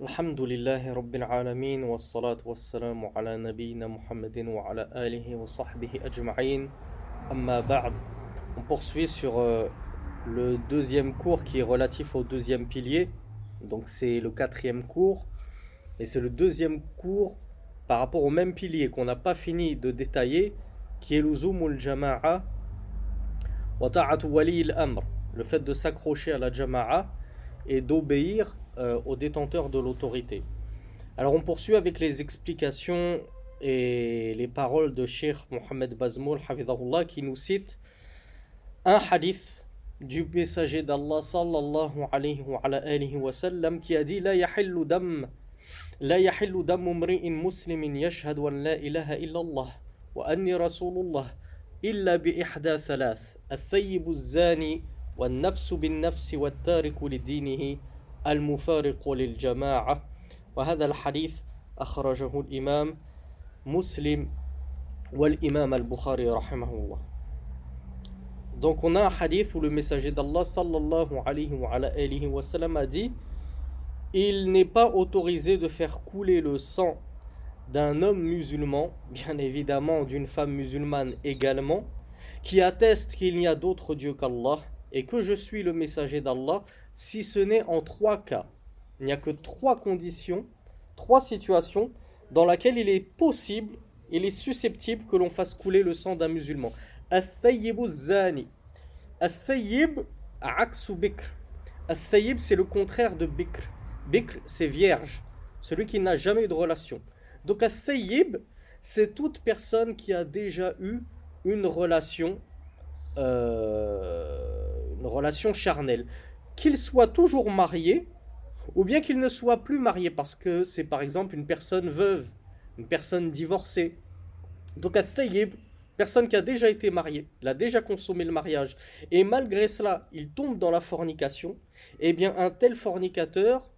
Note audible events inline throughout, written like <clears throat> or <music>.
الحمد لله رب العالمين والصلاة والسلام على نبينا محمد وعلى آله وصحبه أجمعين أما بعد On poursuit sur euh, le deuxième cours qui est relatif au deuxième pilier. Donc c'est le quatrième cours. Et c'est le deuxième cours par rapport au même pilier qu'on n'a pas fini de détailler, qui est l'uzumul jama'a wa ta'atu wali al-amr. Le fait de s'accrocher à la jama'a et d'obéir euh, aux détenteurs de l'autorité. Alors on poursuit avec les explications et les paroles de Sheikh Mohamed Bazmoul qui nous cite un hadith du messager d'Allah sallallahu alayhi wa, alayhi wa sallam qui a dit La yahillu dam لا يحل دم امرئ مسلم يشهد أن لا إله إلا الله وأني رسول الله إلا بإحدى ثلاث الثيب الزاني والنفس بالنفس والتارك لدينه المفارق للجماعة وهذا الحديث أخرجه الإمام مسلم والإمام البخاري رحمه الله Donc on a un hadith où le messager d'Allah sallallahu alayhi wa, alayhi wa sallam a dit Il n'est pas autorisé de faire couler le sang d'un homme musulman, bien évidemment d'une femme musulmane également, qui atteste qu'il n'y a d'autre Dieu qu'Allah et que je suis le messager d'Allah, si ce n'est en trois cas. Il n'y a que trois conditions, trois situations dans lesquelles il est possible, il est susceptible que l'on fasse couler le sang d'un musulman. Al-Thayyib zani. Al-Thayyib aksu bikr. Al-Thayyib c'est le contraire de bikr. Bikr c'est vierge, celui qui n'a jamais eu de relation. Donc Al-Thayyib c'est toute personne qui a déjà eu une relation euh, une relation charnelle. Qu'il soit toujours marié, ou bien qu'il ne soit plus marié, parce que c'est par exemple une personne veuve, une personne divorcée. Donc à Thayyib, personne qui a déjà été marié, il a déjà consommé le mariage, et malgré cela, il tombe dans la fornication, eh bien un tel fornicateur,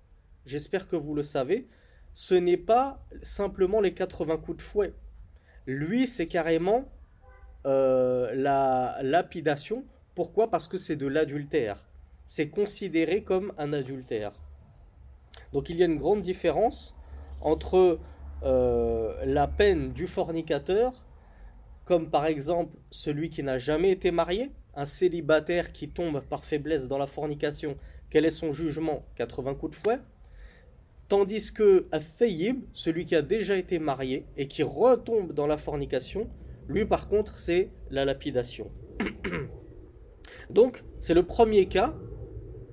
j'espère que vous le savez, ce n'est pas simplement les 80 coups de fouet. Lui, c'est carrément euh, la lapidation. Pourquoi? Parce que c'est de l'adultère. C'est considéré comme un adultère. Donc il y a une grande différence entre euh, la peine du fornicateur, comme par exemple celui qui n'a jamais été marié, un célibataire qui tombe par faiblesse dans la fornication, quel est son jugement? 80 coups de fouet. Tandis que à celui qui a déjà été marié et qui retombe dans la fornication, lui, par contre, c'est la lapidation. <clears throat> Donc, c'est le premier cas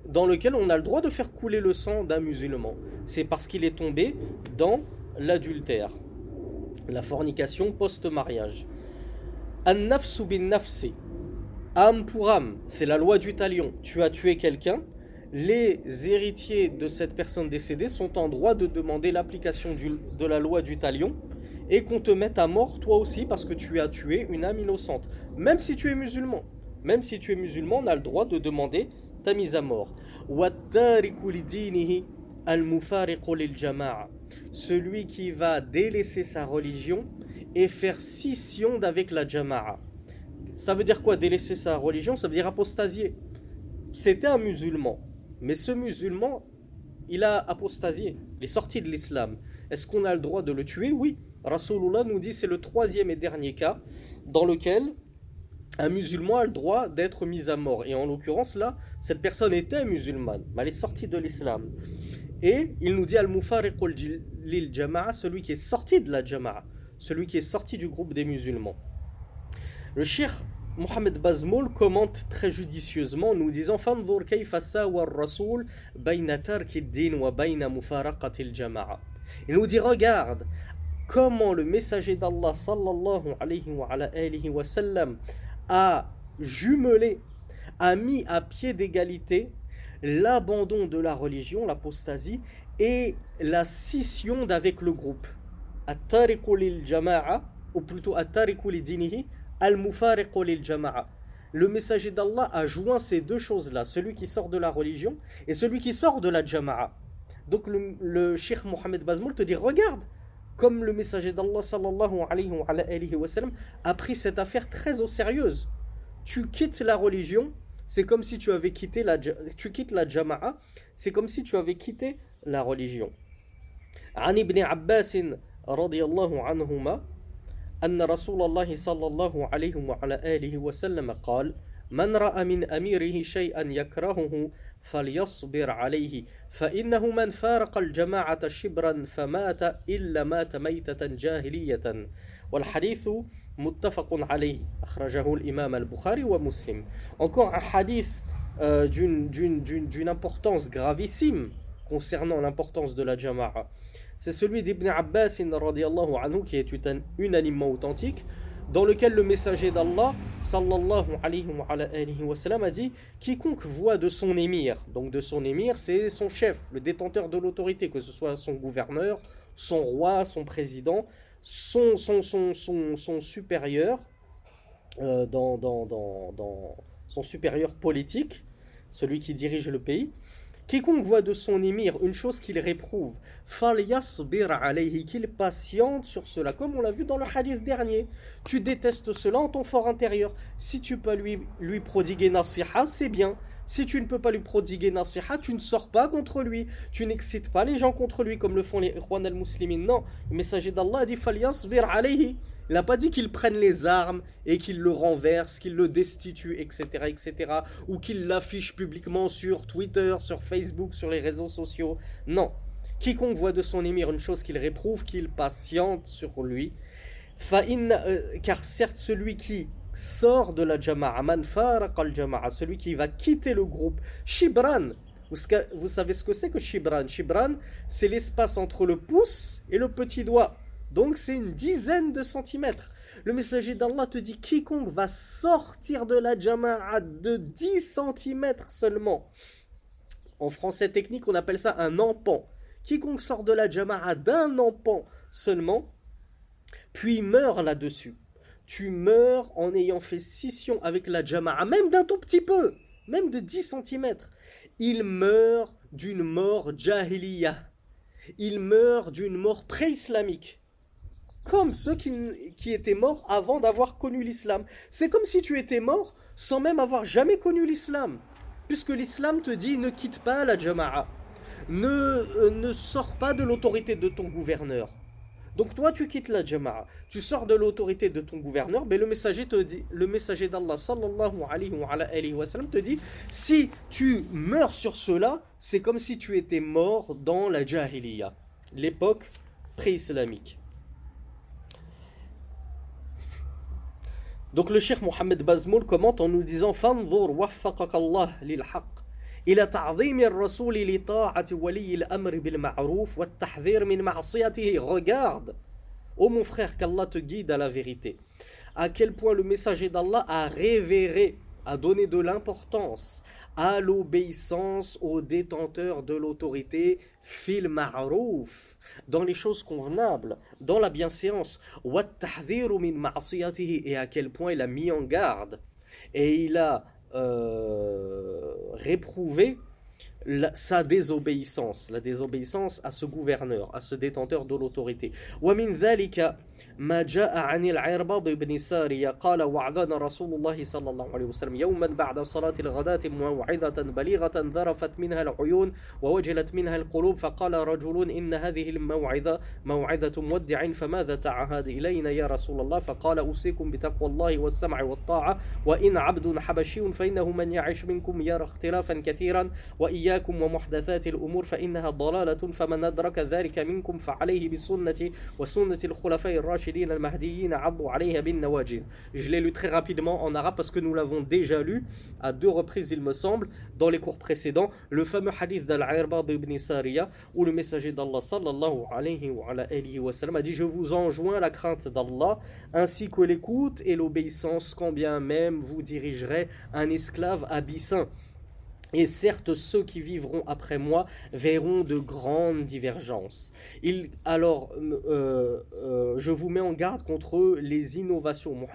dans lequel on a le droit de faire couler le sang d'un musulman. C'est parce qu'il est tombé dans l'adultère, la fornication post-mariage. An-nafsu bin nafsi. Âme pour âme, c'est la loi du talion. Tu as tué quelqu'un, les héritiers de cette personne décédée sont en droit de demander l'application de la loi du talion et qu'on te mette à mort toi aussi parce que tu as tué une âme innocente. Même si tu es musulman, même si tu es musulman, on a le droit de demander ta mise à mort. Celui qui va délaisser sa religion et faire scission d'avec la jama'a. Ça veut dire quoi délaisser sa religion? Ça veut dire apostasier. C'était un musulman, mais ce musulman, il a apostasié, il est sorti de l'islam. Est-ce qu'on a le droit de le tuer? Oui. Rasulullah nous dit c'est le troisième et dernier cas dans lequel un musulman a le droit d'être mis à mort. Et en l'occurrence là, cette personne était musulmane, mais elle est sortie de l'islam. Et il nous dit al-mufariqul lil jama'a, celui qui est sorti de la jama'a, celui qui est sorti du groupe des musulmans. Le shir Mohamed Bazmoul commente très judicieusement nous disant rasul bayna din wa bayna mufaraqati al-jama'a. Il nous dit regarde comment le messager d'Allah sallallahu alayhi wa, alayhi wa sallam a jumelé, a mis à pied d'égalité l'abandon de la religion, l'apostasie, et la scission d'avec le groupe. ou plutôt. Le messager d'Allah a joint ces deux choses-là, celui qui sort de la religion et celui qui sort de la jama'a. Donc le, le Cheikh Mohamed Bazmoul te dit regarde comme le messager d'Allah sallallahu alayhi wa, sallam a pris cette affaire très au sérieux. Tu quittes la religion, c'est comme si tu avais quitté la tu quittes la jama'a, c'est comme si tu avais quitté la religion. عن ابن عباس رضي الله عنهما أن رسول الله صلى الله عليه وعلى آله وسلم قال من رأى من أميره شيئا يكرهه فليصبر عليه فإنه من فارق الجماعة شبرا فمات إلا مات ميتة جاهلية والحديث متفق عليه أخرجه الإمام البخاري ومسلم Encore un hadith euh, d'une importance gravissime concernant l'importance de la jama'a. C'est celui d'Ibn Abbas anhu, qui est unanimement authentique dans lequel le messager d'Allah sallallahu alayhi wa, a dit quiconque voit de son émir donc de son émir c'est son chef le détenteur de l'autorité que ce soit son gouverneur son roi son président son, son, son, son, supérieur euh, dans, dans, dans son supérieur politique celui qui dirige le pays Quiconque voit de son émir une chose qu'il réprouve, qu'il patiente sur cela, comme on l'a vu dans le hadith dernier. Tu détestes cela en ton fort intérieur. Si tu peux lui, lui prodiguer nasiha, c'est bien. Si tu ne peux pas lui prodiguer nasiha, tu ne sors pas contre lui. Tu n'excites pas les gens contre lui comme le font les Ikhwan al-Muslimin. Non, le messager d'Allah dit alayhi. Il n'a pas dit qu'il prenne les armes et qu'il le renverse, qu'il le destitue, etc., etc., ou qu'il l'affiche publiquement sur Twitter, sur Facebook, sur les réseaux sociaux. Non. Quiconque voit de son émir une chose qu'il réprouve, qu'il patiente sur lui. Euh, car certes, celui qui sort de la jama'a, man al jama'a, celui qui va quitter le groupe, shibran, vous savez ce que c'est que shibran? Shibran, c'est l'espace entre le pouce et le petit doigt. Donc c'est une dizaine de centimètres. Le messager d'Allah te dit quiconque va sortir de la jama'a de 10 centimètres seulement. En français technique, on appelle ça un empan. Quiconque sort de la jama'a d'un empan seulement, puis meurt là-dessus. Tu meurs en ayant fait scission avec la jama'a, même d'un tout petit peu, même de 10 centimètres. Il meurt d'une mort jahiliya. Il meurt d'une mort pré-islamique comme ceux qui, étaient morts avant d'avoir connu l'islam. C'est comme si tu étais mort sans même avoir jamais connu l'islam. Puisque l'islam te dit ne quitte pas la jama'a. Ne, euh, ne sors pas de l'autorité de ton gouverneur. Donc toi tu quittes la jama'a, tu sors de l'autorité de ton gouverneur, mais le messager te dit, le messager d'Allah sallallahu alayhi wa, sallam te dit si tu meurs sur cela, c'est comme si tu étais mort dans la jahiliya, l'époque pré-islamique. Donc le Cheikh Mohammed Bazmoul commente en nous disant Fanzur waffaqak Allah lil haqq إلى تعظيم الرسول لطاعة ولي الأمر بالمعروف والتحذير من معصيته Regarde, ô mon frère, qu'Allah te guide à la vérité. À quel point le messager d'Allah a révéré, a donné de l'importance à l'obéissance aux détenteurs de l'autorité fil ma'rouf, dans les choses convenables, dans la bienséance, et à quel point il a mis en garde et il a euh, réprouvé sa désobéissance, la désobéissance à ce gouverneur, à ce détenteur de l'autorité. ما جاء عن العرباض بن سارية قال وعظنا رسول الله صلى الله عليه وسلم يوما بعد صلاة الغداة موعظة بليغة ذرفت منها العيون ووجلت منها القلوب فقال رجل إن هذه الموعظة موعظة مودع فماذا تعهد إلينا يا رسول الله؟ فقال أوصيكم بتقوى الله والسمع والطاعة وإن عبد حبشي فإنه من يعش منكم يرى اختلافا كثيرا وإياكم ومحدثات الأمور فإنها ضلالة فمن أدرك ذلك منكم فعليه بسنة وسنة الخلفاء Je l'ai lu très rapidement en arabe parce que nous l'avons déjà lu à deux reprises, il me semble, dans les cours précédents, le fameux hadith d'Al-Irbad ibn Sariya où le messager d'Allah sallallahu alayhi wa, sallam, a dit Je vous enjoins la crainte d'Allah ainsi que l'écoute et l'obéissance quand bien même vous dirigerez un esclave abyssin. Et certes, ceux qui vivront après moi verront de grandes divergences. Alors, euh, euh, je vous mets en garde contre les innovations.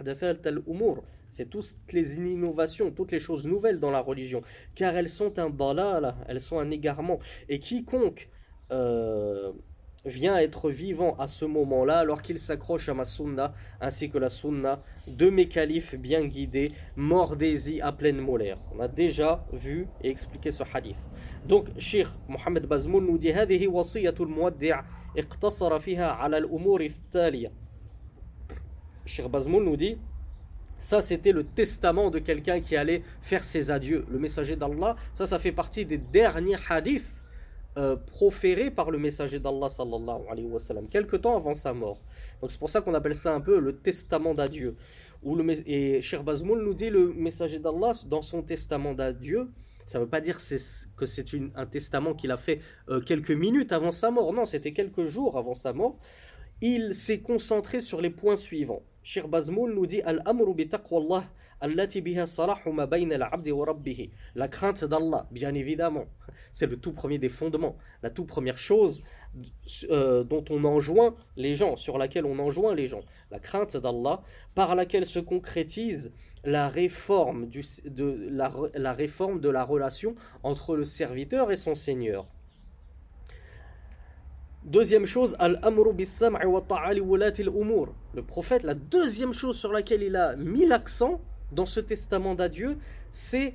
C'est toutes les innovations, toutes les choses nouvelles dans la religion. Car elles sont un balala, elles sont un égarement. Et quiconque euh, vient être vivant à ce moment-là alors qu'il s'accroche à ma sunna ainsi que la sunna de mes califes bien guidés, mordez-y à pleine molaire. On a déjà vu et expliqué ce hadith. Donc, Cheikh Mohamed Bazmoul nous dit هذه وصية المودع اقتصر فيها على الأمور التالية Cheikh Bazmoul nous dit ça c'était le testament de quelqu'un qui allait faire ses adieux le messager d'Allah ça ça fait partie des derniers hadiths euh, proférés par le messager d'Allah sallallahu alayhi wa sallam quelque temps avant sa mort donc c'est pour ça qu'on appelle ça un peu le testament d'adieu et Cheikh Bazmoul nous dit le messager d'Allah dans son testament d'adieu ça ne veut pas dire que c'est un testament qu'il a fait euh, quelques minutes avant sa mort. Non, c'était quelques jours avant sa mort. Il s'est concentré sur les points suivants. Shir Bazmoul nous dit Al-amru bi taqwallah La crainte d'Allah, bien évidemment. C'est le tout premier des fondements. La toute première chose euh, dont on enjoint les gens, sur laquelle on enjoint les gens. La crainte d'Allah, par laquelle se concrétise la réforme, de, la, la réforme de la relation entre le serviteur et son Seigneur. Deuxième chose, Le prophète, la deuxième chose sur laquelle il a mis l'accent dans ce testament d'adieu, c'est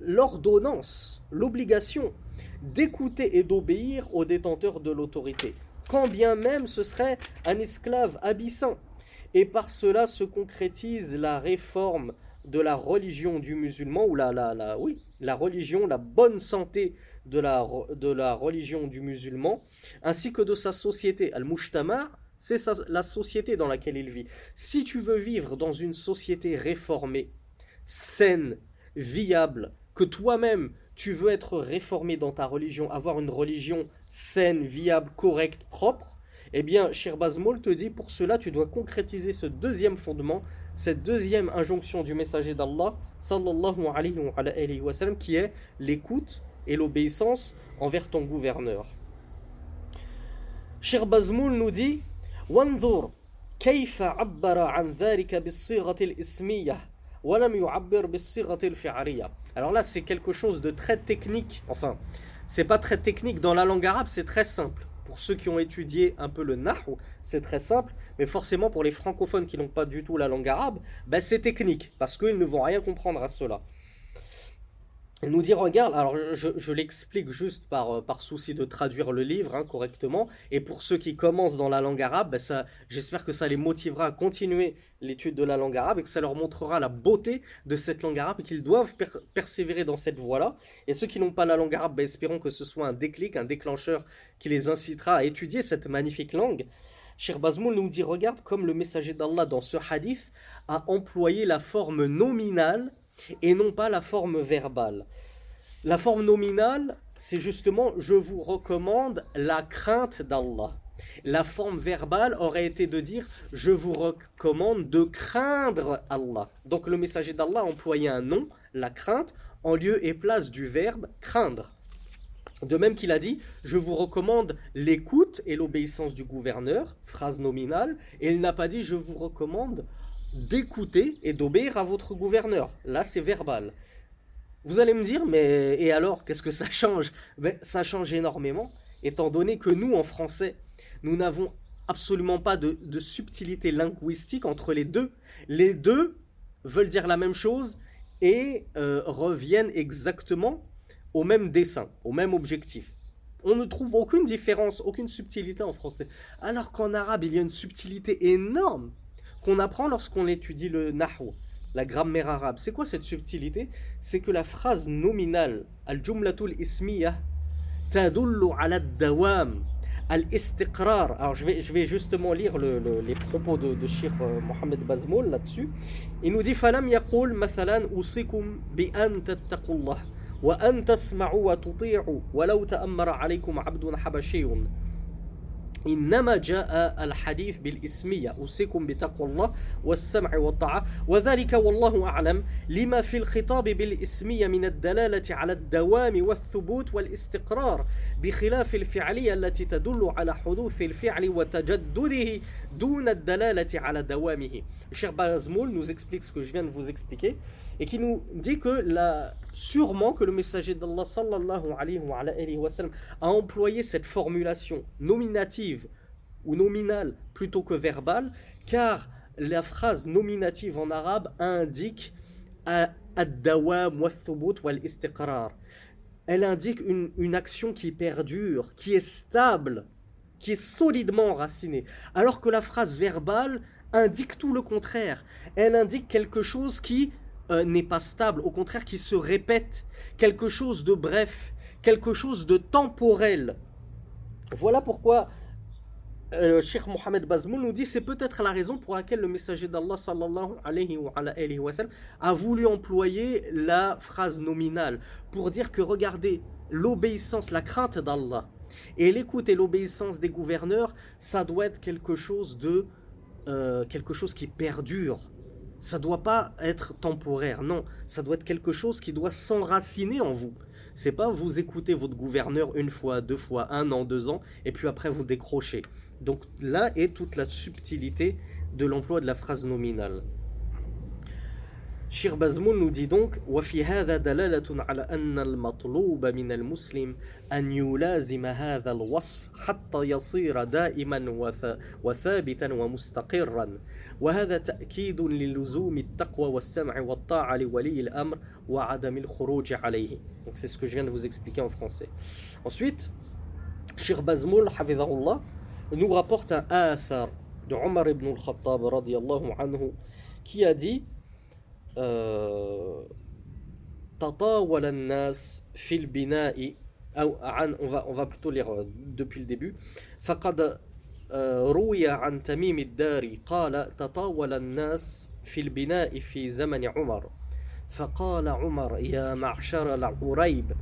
l'ordonnance, l'obligation d'écouter et d'obéir aux détenteurs de l'autorité, quand bien même ce serait un esclave abyssant. Et par cela se concrétise la réforme de la religion du musulman, ou la, la, la, oui, la religion, la bonne santé de la, religion du musulman, ainsi que de sa société. Al-Mujtama, c'est la société dans laquelle il vit. Si tu veux vivre dans une société réformée, saine, viable, que toi-même tu veux être réformé dans ta religion, avoir une religion saine, viable, correcte, propre, eh bien, Shir Bazmol te dit pour cela, tu dois concrétiser ce deuxième fondement, cette deuxième injonction du messager d'Allah, sallallahu alayhi wa sallam, qui est l'écoute et l'obéissance envers ton gouverneur. Shir Bazmoul nous dit وانظر كيف عبر عن ذلك بالصيغة الإسمية ولم يعبر بالصيغة الفعلية Alors là, c'est quelque chose de très technique. Enfin, c'est pas très technique dans la langue arabe, c'est très simple. Pour ceux qui ont étudié un peu le nahu, c'est très simple, mais forcément pour les francophones qui n'ont pas du tout la langue arabe, ben c'est technique, parce qu'ils ne vont rien comprendre à cela. Nous dit, regarde, alors je, l'explique juste par, euh, par souci de traduire le livre hein, correctement, et pour ceux qui commencent dans la langue arabe, ben ça, j'espère que ça les motivera à continuer l'étude de la langue arabe et que ça leur montrera la beauté de cette langue arabe et qu'ils doivent persévérer dans cette voie-là. Et ceux qui n'ont pas la langue arabe, ben espérons que ce soit un déclic, un déclencheur qui les incitera à étudier cette magnifique langue. Shir Bazmoul nous dit, regarde comme le messager d'Allah dans ce hadith a employé la forme nominale et non pas la forme verbale. La forme nominale, c'est justement je vous recommande la crainte d'Allah. La forme verbale aurait été de dire je vous recommande de craindre Allah. Donc le messager d'Allah a employé un nom, la crainte, en lieu et place du verbe craindre. De même qu'il a dit je vous recommande l'écoute et l'obéissance du gouverneur, phrase nominale, et il n'a pas dit je vous recommande d'écouter et d'obéir à votre gouverneur. Là, c'est verbal. Vous allez me dire, mais et alors, qu'est-ce que ça change? Ben, Ça change énormément, étant donné que nous, en français, nous n'avons absolument pas de, subtilité linguistique entre les deux. Les deux veulent dire la même chose et euh, reviennent exactement au même dessin, au même objectif. On ne trouve aucune différence, aucune subtilité en français. Alors qu'en arabe, il y a une subtilité énorme qu'on apprend lorsqu'on étudie le Nahu, la grammaire arabe. C'est quoi cette subtilité? C'est que la phrase nominale, al-jumlatul ismiya, tadullu ala dawam, al-istiqrar. Alors je vais, je vais justement lire les propos de, de Shir euh, Mohamed Bazmoul là-dessus. Il nous dit Falam yaqul mathalan usikum bi an tattaqullah wa an tasma'u wa tuti'u wa law ta'ammara alaykum abdun habashiyun. إنما جاء الحديث بالإسمية. أوصيكم بتقوى الله والسمع والطاعة. وذلك والله أعلم لما في الخطاب بالإسمية من الدلالة على الدوام والثبوت والاستقرار بخلاف الفعلية التي تدل على حدوث الفعل وتجدده دون الدلالة على دوامه. Cher Bazmoul nous explique ce que je viens de vous expliquer. Et qui nous dit que la, sûrement que le messager d'Allah sallallahu alayhi wa, alayhi a employé cette formulation nominative ou nominale plutôt que verbale, car la phrase nominative en arabe indique ad-dawam wa istiqrar elle indique une, une action qui perdure, qui est stable, qui est solidement enracinée. Alors que la phrase verbale indique tout le contraire. Elle indique quelque chose qui euh, n'est pas stable, au contraire qui se répète, quelque chose de bref, quelque chose de temporel. Voilà pourquoi euh, Cheikh Mohamed Bazmoul nous dit c'est peut-être la raison pour laquelle le messager d'Allah sallallahu wa, a voulu employer la phrase nominale pour dire que regardez l'obéissance, la crainte d'Allah et l'écoute et l'obéissance des gouverneurs, ça doit être quelque chose de euh, quelque chose qui perdure Ça doit pas être temporaire, non. Ça doit être quelque chose qui doit s'enraciner en vous. C'est pas vous écoutez votre gouverneur une fois, deux fois, un an, deux ans, et puis après vous décrochez. Donc là est toute la subtilité de l'emploi de la phrase nominale. Shir Bazmoun nous dit donc وفي هذا دلالة على أن المطلوب من المسلم أن يلازم هذا الوصف حتى يصير دائما وثابتا ومستقرا وهذا تأكيد للزوم التقوى والسمع والطاعة لولي الأمر وعدم الخروج عليه Donc c'est ce que je viens de vous expliquer en français. Ensuite, Shir Bazmoul, حفظه nous rapporte un athar de Omar ibn al-Khattab radiallahu anhu qui a dit تطاول الناس في البناء أو عن on va, on va plutôt lire depuis le début فقد روي عن تميم الداري قال تطاول الناس في البناء في زمن عمر. فقال عمر يا معشر العريب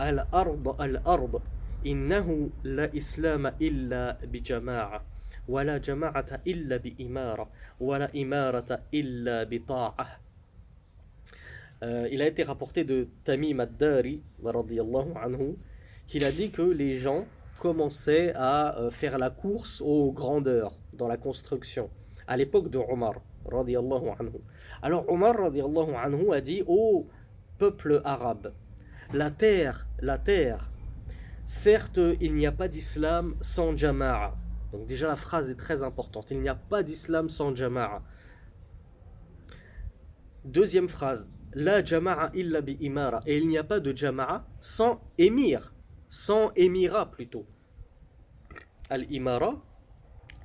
الأرض الأرض إنه لا إسلام إلا بجماعة ولا جماعة إلا بإمارة ولا إمارة إلا بطاعة. Euh, il a été rapporté de Tamim ad-Dari, qu'il a dit que les gens commençaient à euh, faire la course aux grandeurs dans la construction, à l'époque de Omar. Anhu. Alors Omar anhu, a dit Ô peuple arabe, la terre, la terre, certes il n'y a pas d'islam sans jama'a. Donc déjà la phrase est très importante, il n'y a pas d'islam sans jama'a. Deuxième phrase, la jama'a illa bi imara. Et il n'y a pas de jama'a sans émir, sans émirat plutôt. Al-imara,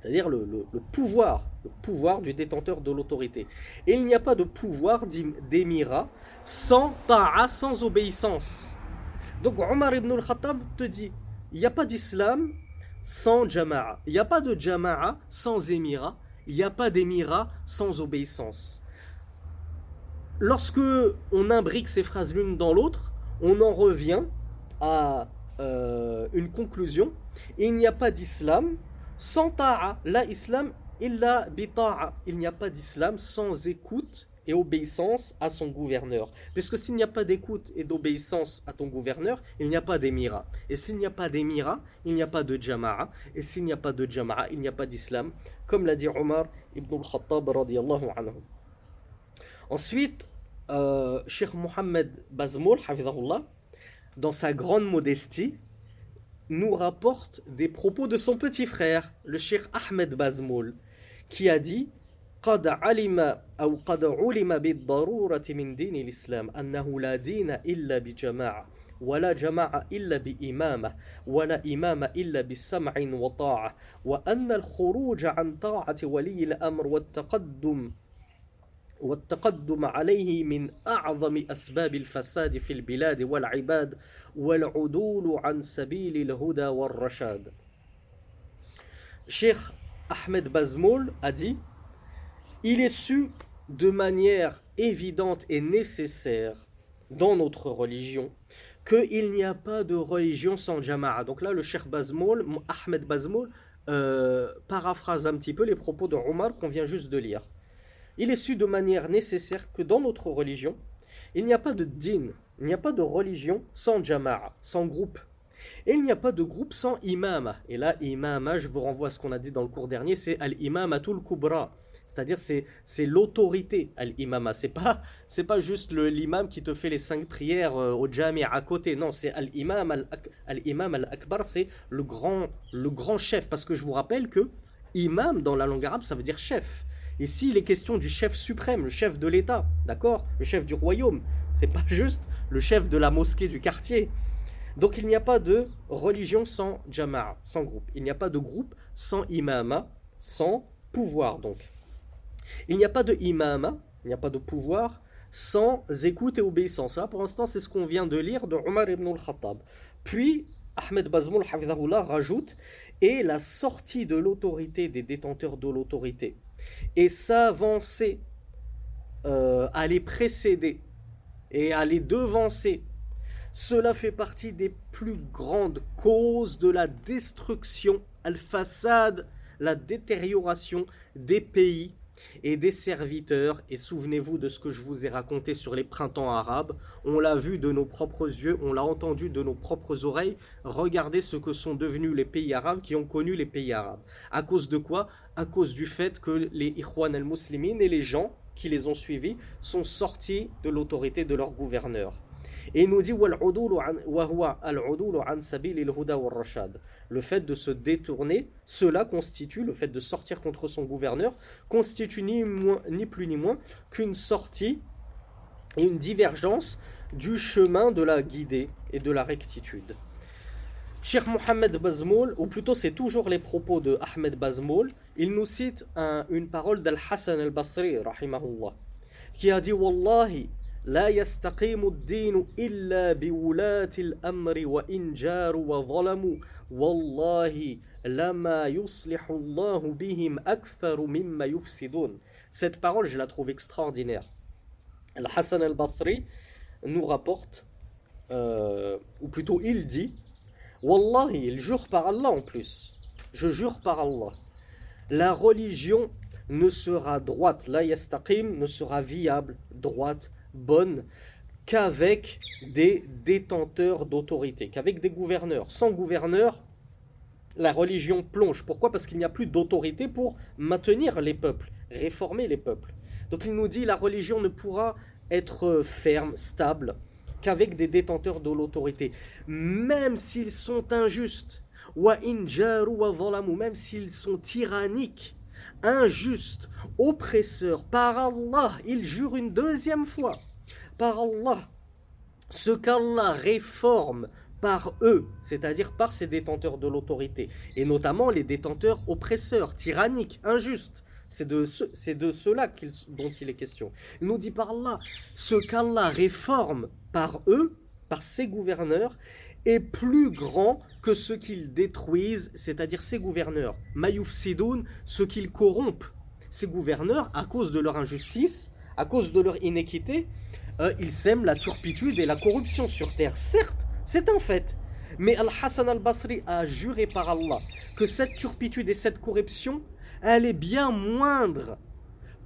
c'est-à-dire le, pouvoir, le pouvoir du détenteur de l'autorité. Et il n'y a pas de pouvoir d'émirat sans ta'a, sans obéissance. Donc Omar ibn al-Khattab te dit, il n'y a pas d'islam sans jama'a. Il n'y a pas de jama'a sans émirat. Il n'y a pas d'émirat sans obéissance lorsque on imbrique ces phrases l'une dans l'autre, on en revient à euh, une conclusion. Il n'y a pas d'islam sans ta'a. La islam illa bita'a. Il n'y a pas d'islam sans écoute et obéissance à son gouverneur. Puisque s'il n'y a pas d'écoute et d'obéissance à ton gouverneur, il n'y a pas d'émirat. Et s'il n'y a pas d'émirat, il n'y a pas de jama'a. Et s'il n'y a pas de jama'a, il n'y a pas d'islam. Comme l'a dit Omar ibn al-Khattab radiallahu anhu. Ensuite, euh, Cheikh Mohammed Bazmoul, dans sa grande modestie, nous rapporte des propos de son petit frère, le Cheikh Ahmed Bazmoul, qui a dit قد علم أو قد علم بالضرورة من دين الإسلام أنه لا دين إلا بجماعة ولا جماعة إلا بإمامة ولا إمامة إلا بالسمع وطاعة وأن الخروج عن طاعة ولي الأمر والتقدم والتقدم عليه من أعظم أسباب الفساد في البلاد والعباد والعدول عن سبيل الهدى والرشاد Cheikh Ahmed Bazmoul a dit Il est su de manière évidente et nécessaire dans notre religion qu'il n'y a pas de religion sans jama'a. Donc là, le Cheikh Bazmoul, Ahmed Bazmoul, euh, paraphrase un petit peu les propos de Omar qu'on vient juste de lire. il est su de manière nécessaire que dans notre religion, il n'y a pas de din, il n'y a pas de religion sans jama'a, sans groupe. Et il n'y a pas de groupe sans imam. Et là, imam, je vous renvoie à ce qu'on a dit dans le cours dernier, c'est al-imamatul kubra. C'est-à-dire c'est l'autorité al-imama. C'est pas pas juste l'imam qui te fait les cinq prières euh, au jami à côté. Non, c'est al-imam al-imam al-akbar, c'est le grand le grand chef. Parce que je vous rappelle que imam dans la langue arabe ça veut dire chef. Ici, il est question du chef suprême, le chef de l'État, d'accord? Le chef du royaume. C'est pas <laughs> juste le chef de la mosquée du quartier. Donc il n'y a pas de religion sans jama'a, sans groupe. Il n'y a pas de groupe sans imama, sans pouvoir donc. Il n'y a pas de imama, il n'y a pas de pouvoir sans écoute et obéissance. Là, pour l'instant, c'est ce qu'on vient de lire de Omar ibn al-Khattab. Puis, Ahmed Bazmoul rajoute et la sortie de l'autorité des détenteurs de l'autorité et s'avancer euh, à les précéder et à les devancer. Cela fait partie des plus grandes causes de la destruction, al-façade, la détérioration des pays et des serviteurs. Et souvenez-vous de ce que je vous ai raconté sur les printemps arabes. On l'a vu de nos propres yeux, on l'a entendu de nos propres oreilles. Regardez ce que sont devenus les pays arabes qui ont connu les pays arabes. À cause de quoi? À cause du fait que les Ikhwan al-Muslimin et les gens qui les ont suivis sont sortis de l'autorité de leur gouverneur. Et il nous dit le fait de se détourner, cela constitue, le fait de sortir contre son gouverneur, constitue ni, plus ni moins qu'une sortie et une divergence du chemin de la guidée et de la rectitude. Cheikh Mohamed Bazmoul, ou plutôt c'est toujours les propos de Ahmed Bazmoul, il nous cite une parole d'Al-Hassan al-Basri, rahimahullah, qui a dit Wallahi, لا يستقيم الدين إلا بولاة الأمر وإن جاروا وظلموا والله لما يصلح الله بهم أكثر مما يفسدون Cette parole, je la trouve extraordinaire. Al-Hassan al-Basri nous rapporte, euh, ou plutôt il dit, Wallahi, il jure par Allah en plus. Je jure par Allah. La religion ne sera droite, la yastaqim ne sera viable, droite, bonne qu'avec des détenteurs d'autorité, qu'avec des gouverneurs. Sans gouverneur, la religion plonge. Pourquoi? Parce qu'il n'y a plus d'autorité pour maintenir les peuples, réformer les peuples. Donc il nous dit la religion ne pourra être ferme, stable, qu'avec des détenteurs de l'autorité, même s'ils sont injustes, même s'ils sont tyranniques, injustes, oppresseurs, par Allah, ils jurent une deuxième fois, par Allah, ce qu'Allah réforme par eux, c'est-à-dire par ces détenteurs de l'autorité, et notamment les détenteurs oppresseurs, tyranniques, injustes. C'est de, ce, de cela dont il est question. Il nous dit par Allah, ce qu'Allah réforme par eux, par ses gouverneurs, est plus grand que ce qu'ils détruisent, c'est-à-dire ces gouverneurs. Mayouf Sidoun, ce qu'ils corrompent. Ces gouverneurs, à cause de leur injustice, à cause de leur inéquité, euh, ils sèment la turpitude et la corruption sur terre. Certes, c'est un fait. Mais Al-Hassan al-Basri a juré par Allah que cette turpitude et cette corruption, elle est bien moindre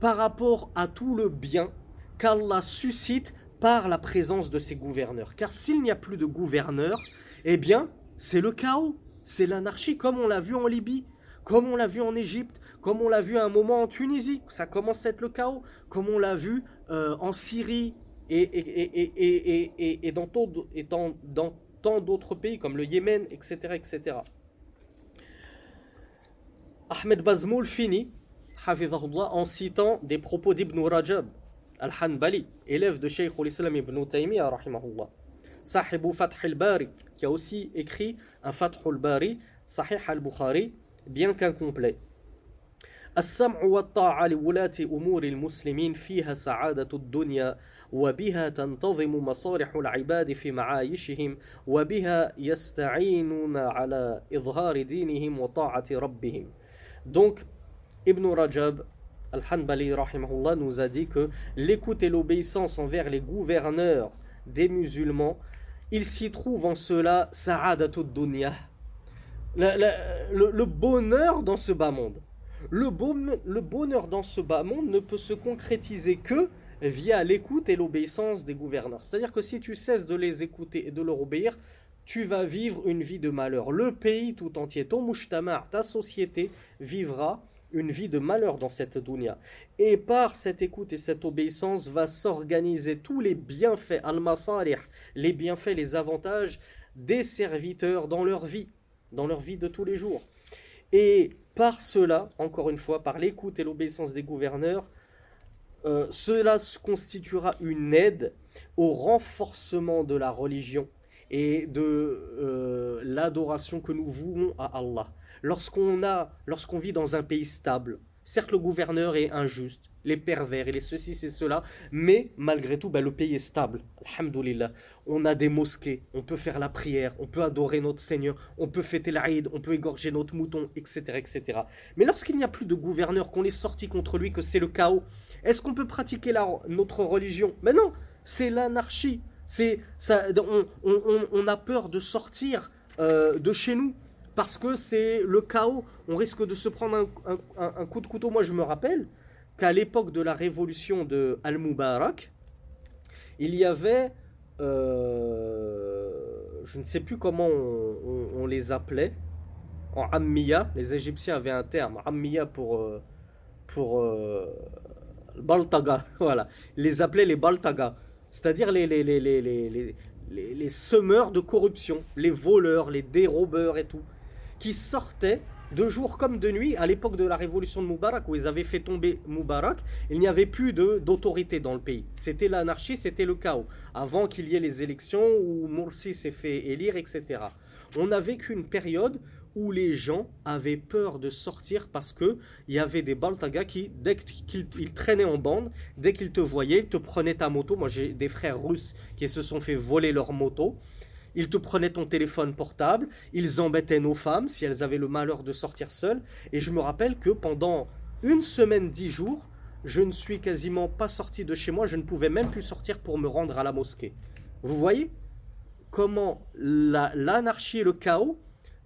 par rapport à tout le bien qu'Allah suscite par la présence de ses gouverneurs. Car s'il n'y a plus de gouverneurs, eh bien, c'est le chaos, c'est l'anarchie, comme on l'a vu en Libye, comme on l'a vu en Égypte, comme on l'a vu à un moment en Tunisie, ça commence à être le chaos, comme on l'a vu euh, en Syrie et, et, et, dans, dans tant d'autres pays comme le Yémen, etc. etc. Ahmed Bazmoul finit, en citant des propos d'Ibn Rajab, الحنبلي إليف دو شيخ الإسلام ابن تيمية رحمه الله صاحب فتح الباري qui a aussi فتح الباري صحيح البخاري bien qu'un كومبلي السمع والطاعة لولاة أمور المسلمين فيها سعادة الدنيا وبها تنتظم مصارح العباد في معايشهم وبها يستعينون على إظهار دينهم وطاعة ربهم. دونك ابن رجب Al-Hanbali nous a dit que l'écoute et l'obéissance envers les gouverneurs des musulmans, il s'y trouve en cela sa'adatud dunya, le, bonheur dans ce bas monde. Le, le bonheur dans ce bas monde ne peut se concrétiser que via l'écoute et l'obéissance des gouverneurs. C'est-à-dire que si tu cesses de les écouter et de leur obéir, tu vas vivre une vie de malheur. Le pays tout entier, ton mujtama, ta société vivra une vie de malheur dans cette dunya. Et par cette écoute et cette obéissance va s'organiser tous les bienfaits, al-masarih, les bienfaits, les avantages des serviteurs dans leur vie, dans leur vie de tous les jours. Et par cela, encore une fois, par l'écoute et l'obéissance des gouverneurs, euh, cela constituera une aide au renforcement de la religion et de euh, l'adoration que nous vouons à Allah. Lorsqu'on a, lorsqu'on vit dans un pays stable, certes le gouverneur est injuste, les pervers et les ceci et cela, mais malgré tout, ben, le pays est stable. Alhamdulillah. On a des mosquées, on peut faire la prière, on peut adorer notre Seigneur, on peut fêter l'Aïd, on peut égorger notre mouton, etc. etc. Mais lorsqu'il n'y a plus de gouverneur, qu'on est sorti contre lui, que c'est le chaos, est-ce qu'on peut pratiquer notre religion? Mais non, c'est l'anarchie. C'est ça, on, a peur de sortir euh, de chez nous parce que c'est le chaos. On risque de se prendre un, coup de couteau. Moi, je me rappelle qu'à l'époque de la révolution de Al-Mubarak, il y avait, euh, je ne sais plus comment on, les appelait, en Ammiya. Les Égyptiens avaient un terme, Ammiya pour euh, pour Baltaga. <laughs> Voilà, ils les appelaient les Baltaga c'est-à-dire les, les, semeurs de corruption, les voleurs, les dérobeurs et tout, qui sortaient de jour comme de nuit à l'époque de la révolution de Moubarak, où ils avaient fait tomber Moubarak, il n'y avait plus d'autorité dans le pays. C'était l'anarchie, c'était le chaos, avant qu'il y ait les élections où Morsi s'est fait élire, etc. On a vécu une période où les gens avaient peur de sortir parce que il y avait des Baltaga qui, dès qu'ils traînaient en bande, dès qu'ils te voyaient, ils te prenaient ta moto. Moi, j'ai des frères russes qui se sont fait voler leur moto. Ils te prenaient ton téléphone portable, ils embêtaient nos femmes si elles avaient le malheur de sortir seules. Et je me rappelle que pendant une semaine, dix jours, je ne suis quasiment pas sorti de chez moi, je ne pouvais même plus sortir pour me rendre à la mosquée. Vous voyez comment l'anarchie et le chaos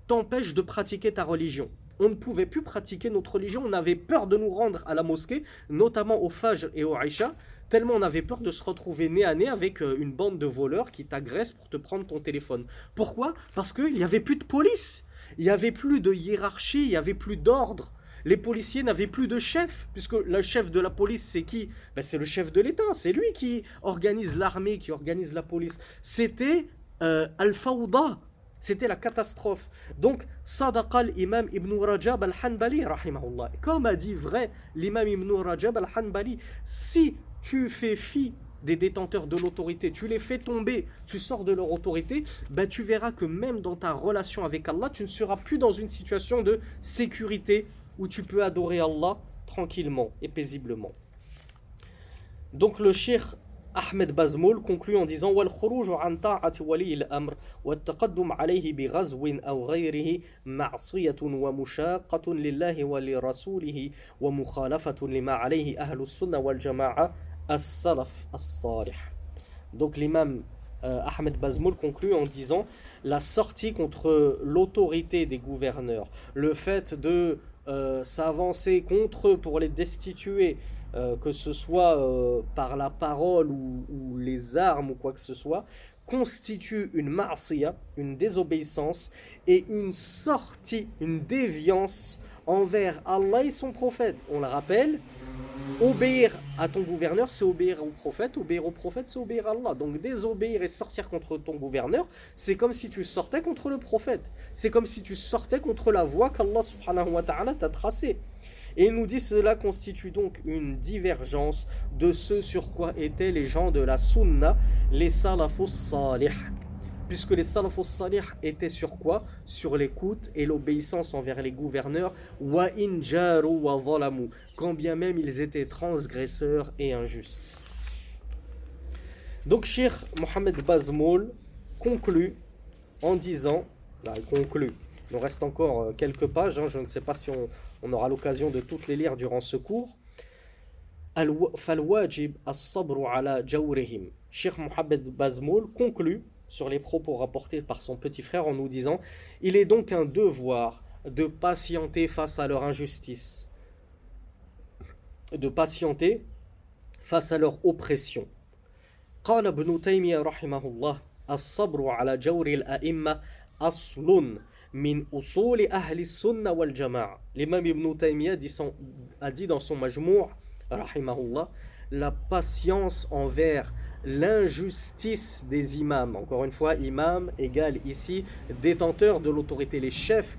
t'empêche de pratiquer ta religion. On ne pouvait plus pratiquer notre religion, on avait peur de nous rendre à la mosquée, notamment au Fajr et au Aïcha, tellement on avait peur de se retrouver nez à nez avec euh, une bande de voleurs qui t'agressent pour te prendre ton téléphone. Pourquoi? Parce qu'il n'y avait plus de police, il n'y avait plus de hiérarchie, il n'y avait plus d'ordre. Les policiers n'avaient plus de chef, puisque le chef de la police, c'est qui? Ben, C'est le chef de l'État, c'est lui qui organise l'armée, qui organise la police. C'était euh, Al-Fawda, c'était la catastrophe. Donc, Sadaqal imam Ibn Rajab al-Hanbali. Comme a dit vrai l'imam Ibn Rajab al-Hanbali, si tu fais fi des détenteurs de l'autorité, tu les fais tomber, tu sors de leur autorité, ben tu verras que même dans ta relation avec Allah, tu ne seras plus dans une situation de sécurité où tu peux adorer Allah tranquillement et paisiblement. Donc le cheikh Ahmed Bazmoul conclut en disant as-salaf as-salih. Donc l'imam euh, Ahmed Bazmoul conclut en disant la sortie contre l'autorité des gouverneurs, le fait de euh, s'avancer contre eux pour les destituer, euh, que ce soit par la parole ou, les armes ou quoi que ce soit, constitue une marcia, une désobéissance et une sortie, une déviance envers Allah et son prophète. On le rappelle, obéir à ton gouverneur, c'est obéir au prophète, obéir au prophète, c'est obéir à Allah. Donc désobéir et sortir contre ton gouverneur, c'est comme si tu sortais contre le prophète. C'est comme si tu sortais contre la voie qu'Allah subhanahu wa ta'ala t'a tracée. Et il nous dit cela constitue donc une divergence de ce sur quoi étaient les gens de la sunna, les salafus salih. Puisque les salafus salih étaient sur quoi? Sur l'écoute et l'obéissance envers les gouverneurs, wa injaru wa zalamu, quand bien même ils étaient transgresseurs et injustes. Donc Cheikh Mohamed Bazmoul conclut en disant, là il conclut, il nous reste encore euh, quelques pages, hein, je ne sais pas si on, aura l'occasion de toutes les lire durant ce cours. Sheikh Mohamed Bazmoul conclut sur les propos rapportés par son petit frère en nous disant Il est donc un devoir de patienter face à leur injustice, de patienter face à leur oppression. قال ابن تيمية رحمه الله الصبر على جور الأئمة أصل min usuli ahli sunna wal jama'a. L'imam Ibn Taymiyyah a dit dans son majmou' rahimahullah la patience envers l'injustice des imams. Encore une fois, imam égale ici détenteur de l'autorité, les chefs qui